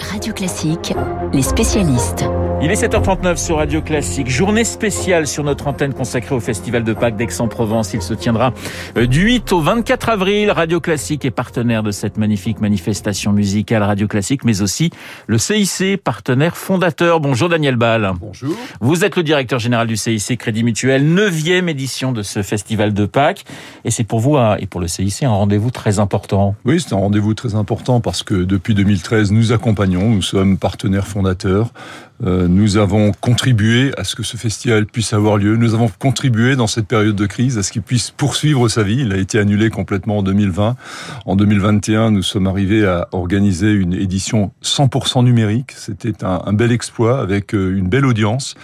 Radio Classique, les spécialistes. Il est 7h39 sur Radio Classique. Journée spéciale sur notre antenne consacrée au Festival de Pâques d'Aix-en-Provence. Il se tiendra euh, du 8 au 24 avril. Radio Classique est partenaire de cette magnifique manifestation musicale Radio Classique, mais aussi le CIC, partenaire fondateur. Bonjour Daniel Ball. Bonjour. Vous êtes le directeur général du CIC Crédit Mutuel, neuvième édition de ce Festival de Pâques. Et c'est pour vous et pour le CIC un rendez-vous très important. Oui, c'est un rendez-vous très important parce que depuis 2013, nous accompagnons, nous sommes partenaires fondateurs. Euh, nous avons contribué à ce que ce festival puisse avoir lieu. Nous avons contribué dans cette période de crise à ce qu'il puisse poursuivre sa vie. Il a été annulé complètement en 2020. En 2021, nous sommes arrivés à organiser une édition 100% numérique. C'était un, un, bel exploit avec euh, une belle audience.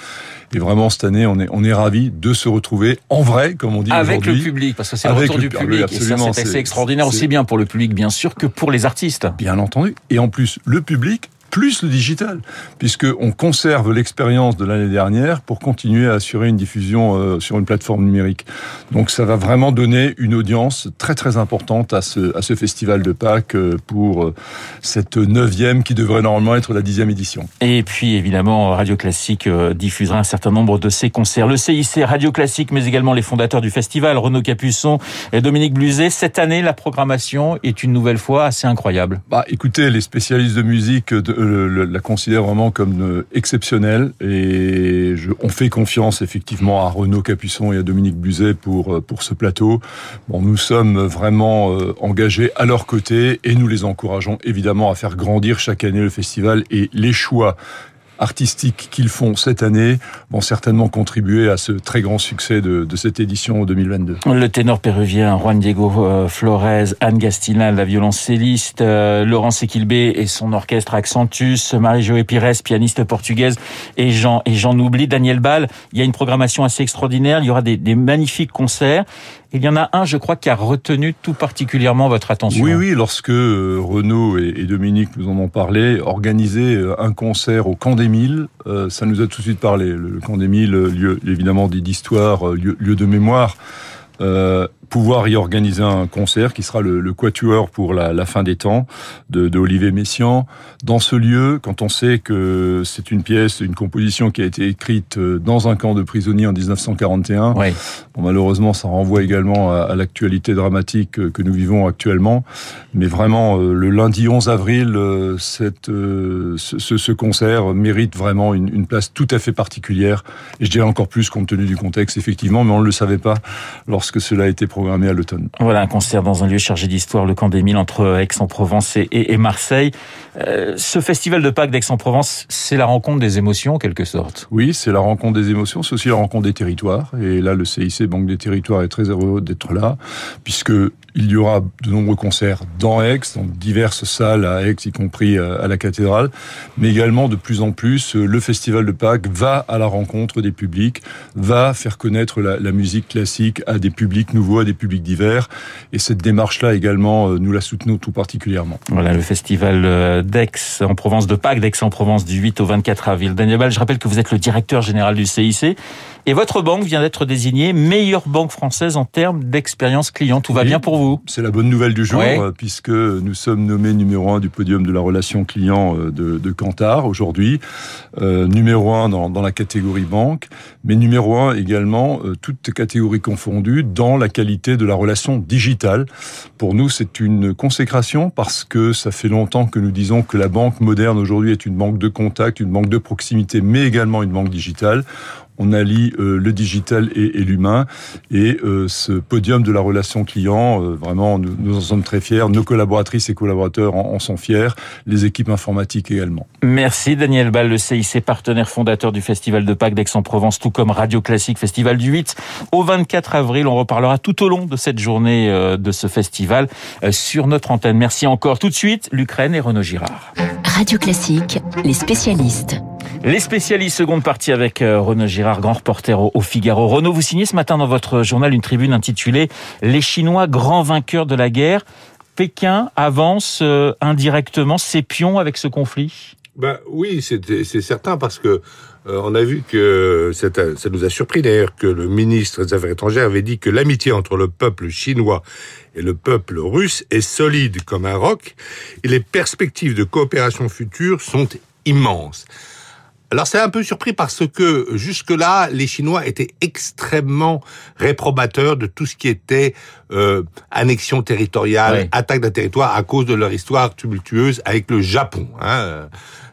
Et vraiment, cette année, on est, on est ravis de se retrouver en vrai, comme on dit Avec le public, parce que c'est le retour du public. et ça, c'est assez extraordinaire, aussi bien pour le public, bien sûr, que pour les artistes. Bien entendu. Et en plus, le public plus le digital, puisque on conserve l'expérience de l'année dernière pour continuer à assurer une diffusion euh, sur une plateforme numérique. Donc ça va vraiment donner une audience très très importante à ce, à ce festival de Pâques euh, pour euh, cette neuvième qui devrait normalement être la dixième édition. Et puis évidemment Radio Classique diffusera un certain nombre de ses concerts. Le CIC Radio Classique, mais également les fondateurs du festival, Renaud Capuçon et Dominique Bluzet. Cette année, la programmation est une nouvelle fois assez incroyable. Bah écoutez, les spécialistes de musique de, la considère vraiment comme euh, exceptionnelle et je, on fait confiance effectivement à Renaud Capuçon et à Dominique Buzet pour euh, pour ce plateau. Bon, nous sommes vraiment euh, engagés à leur côté et nous les encourageons évidemment à faire grandir chaque année le festival et les choix artistiques qu'ils font cette année vont certainement contribuer à ce très grand succès de, de cette édition 2022. Le ténor péruvien Juan Diego euh, Flores, Anne Gastina, la violoncelliste, euh, Laurence Equilbé et son orchestre Accentus, Marie-Joé Pires, pianiste portugaise, et Jean et j'en oublie, Daniel Ball. Il y a une programmation assez extraordinaire, il y aura des, des magnifiques concerts. Il y en a un, je crois, qui a retenu tout particulièrement votre attention. Oui, oui, lorsque euh, Renaud et, Dominique nous en ont parlé, organiser un concert au Camp des Mille, ça nous a tout de suite parlé. Le Camp des Mille, lieu évidemment d'histoire, lieu, lieu, de mémoire. Euh, pouvoir y organiser un concert qui sera le, le quatuor pour la, la, fin des temps de, de, Olivier Messiaen. Dans ce lieu, quand on sait que c'est une pièce, une composition qui a été écrite euh, dans un camp de prisonniers en 1941, oui. bon, malheureusement ça renvoie également à, à l'actualité dramatique que nous vivons actuellement. Mais vraiment, euh, le lundi 11 avril, euh, cette, ce, ce, concert mérite vraiment une, une, place tout à fait particulière. Et je dirais encore plus compte tenu du contexte, effectivement, mais on ne le savait pas lorsque cela a été programmé à l'automne. Voilà, un concert dans un lieu chargé d'histoire, le Camp des Milles, entre Aix-en-Provence et, et, Marseille. Euh, ce festival de Pâques d'Aix-en-Provence, c'est la rencontre des émotions, en quelque sorte. Oui, c'est la rencontre des émotions, c'est aussi la rencontre des territoires. Et là, le CIC, Banque des Territoires, est très heureux d'être là, puisque il y aura de nombreux concerts dans Aix, dans diverses salles à Aix, y compris à la cathédrale, mais également de plus en plus, le Festival de Pâques va à la rencontre des publics, va faire connaître la, la musique classique à des publics nouveaux, à des publics divers, et cette démarche-là également, nous la soutenons tout particulièrement. Voilà, le Festival d'Aix en Provence, de Pâques d'Aix-en-Provence du 8 au 24 avril. Daniel Ball, je rappelle que vous êtes le directeur général du CIC, et votre banque vient d'être désignée meilleure banque française en termes d'expérience client. Tout va oui, bien pour vous C'est la bonne nouvelle du jour, Ouais. puisque nous sommes nommés numéro un du podium de la relation client de, de Kantar aujourd'hui, euh, numéro un dans, dans, la catégorie banque, mais numéro un également, euh, toutes catégories confondues, dans la qualité de la relation digitale. Pour nous, c'est une consécration parce que ça fait longtemps que nous disons que la banque moderne aujourd'hui est une banque de contact, une banque de proximité, mais également une banque digitale on allie euh, le digital et, et l'humain. Et euh, ce podium de la relation client, euh, vraiment, nous, nous, en sommes très fiers. Nos collaboratrices et collaborateurs en, en, sont fiers, les équipes informatiques également. Merci Daniel Ball, le CIC partenaire fondateur du Festival de Pâques d'Aix-en-Provence, tout comme Radio Classique, Festival du 8 au 24 avril. On reparlera tout au long de cette journée de ce festival sur notre antenne. Merci encore. Tout de suite, l'Ukraine et Renaud Girard. Radio Classique, les spécialistes. Les spécialistes, seconde partie avec Renaud Girard, grand reporter au Figaro. Renaud, vous signez ce matin dans votre journal une tribune intitulée Les Chinois grands vainqueurs de la guerre. Pékin avance indirectement ses pions avec ce conflit? Ben oui, c'est certain parce que euh, on a vu que ça nous a surpris d'ailleurs que le ministre des Affaires étrangères avait dit que l'amitié entre le peuple chinois et le peuple russe est solide comme un roc et les perspectives de coopération future sont immenses. Alors c'est un peu surpris parce que jusque-là, les Chinois étaient extrêmement réprobateurs de tout ce qui était euh, annexion territoriale, attaque d'un territoire à cause de leur histoire tumultueuse avec le Japon. Hein,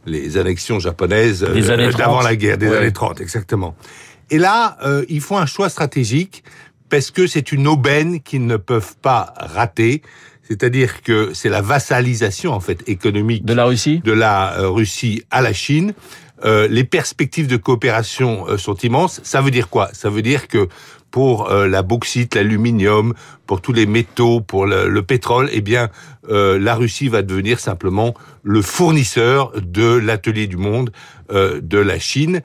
les annexions japonaises euh, d'avant la guerre, des années 30, exactement. Et là, euh, ils font un choix stratégique parce que c'est une aubaine qu'ils ne peuvent pas rater. C'est-à-dire que c'est la vassalisation en fait économique de la Russie, de la euh, Russie à la Chine. Euh, les perspectives de coopération euh, sont immenses. Ça veut dire quoi? Ça veut dire que pour euh, la bauxite, l'aluminium, pour tous les métaux, pour le, pétrole, eh bien, la Russie va devenir simplement le fournisseur de l'atelier du monde de la Chine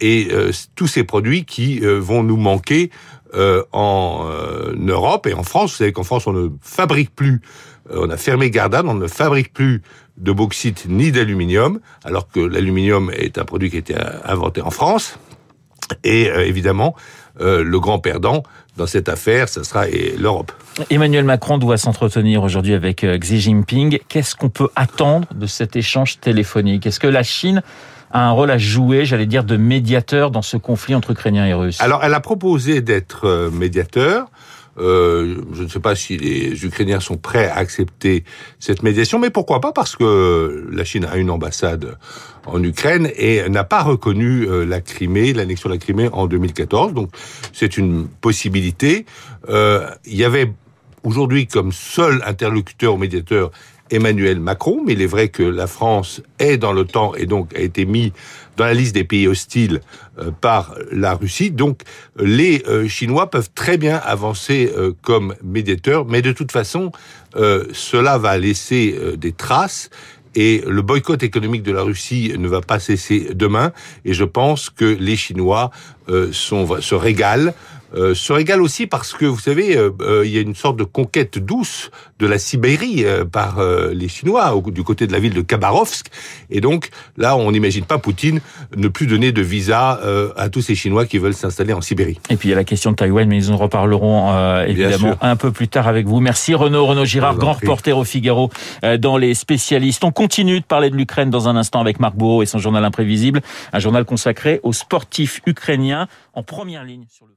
et tous ces produits qui vont nous manquer en Europe et en France. Vous savez qu'en France, on ne fabrique plus, on a fermé Gardanne, on ne fabrique plus de bauxite ni d'aluminium, alors que l'aluminium est un produit qui a été inventé en France. Et euh, évidemment, euh, le grand perdant dans cette affaire, ce sera l'Europe. Emmanuel Macron doit s'entretenir aujourd'hui avec euh, Xi Jinping. Qu'est-ce qu'on peut attendre de cet échange téléphonique? Est-ce que la Chine a un rôle à jouer, j'allais dire, de médiateur dans ce conflit entre Ukrainiens et Russes? Alors, elle a proposé d'être médiateur. Euh, je ne sais pas si les Ukrainiens sont prêts à accepter cette médiation, mais pourquoi pas Parce que la Chine a une ambassade en Ukraine et n'a pas reconnu euh, la Crimée, l'annexion de la Crimée en 2014. Donc c'est une possibilité. Euh, il y avait aujourd'hui comme seul interlocuteur ou médiateur Emmanuel Macron, mais il est vrai que la France est dans l'OTAN et donc a été mis dans la liste des pays hostiles euh, par la Russie. Donc les euh, Chinois peuvent très bien avancer euh, comme médiateurs, mais de toute façon, cela va laisser des traces et le boycott économique de la Russie ne va pas cesser demain. Et je pense que les Chinois sont, se régalent euh, se régale aussi parce que, vous savez, euh, euh, il y a une sorte de conquête douce de la Sibérie par les Chinois du côté de la ville de Khabarovsk. Et donc, là, on n'imagine pas Poutine ne plus donner de visa à tous ces Chinois qui veulent s'installer en Sibérie. Et puis, il y a la question de Taïwan, mais nous en reparlerons évidemment un peu plus tard avec vous. Merci Renaud, Renaud Girard, grand reporter au Figaro dans les spécialistes. On continue de parler de l'Ukraine dans un instant avec Marc Bourreau et son journal imprévisible, un journal consacré aux sportifs ukrainiens en première ligne sur le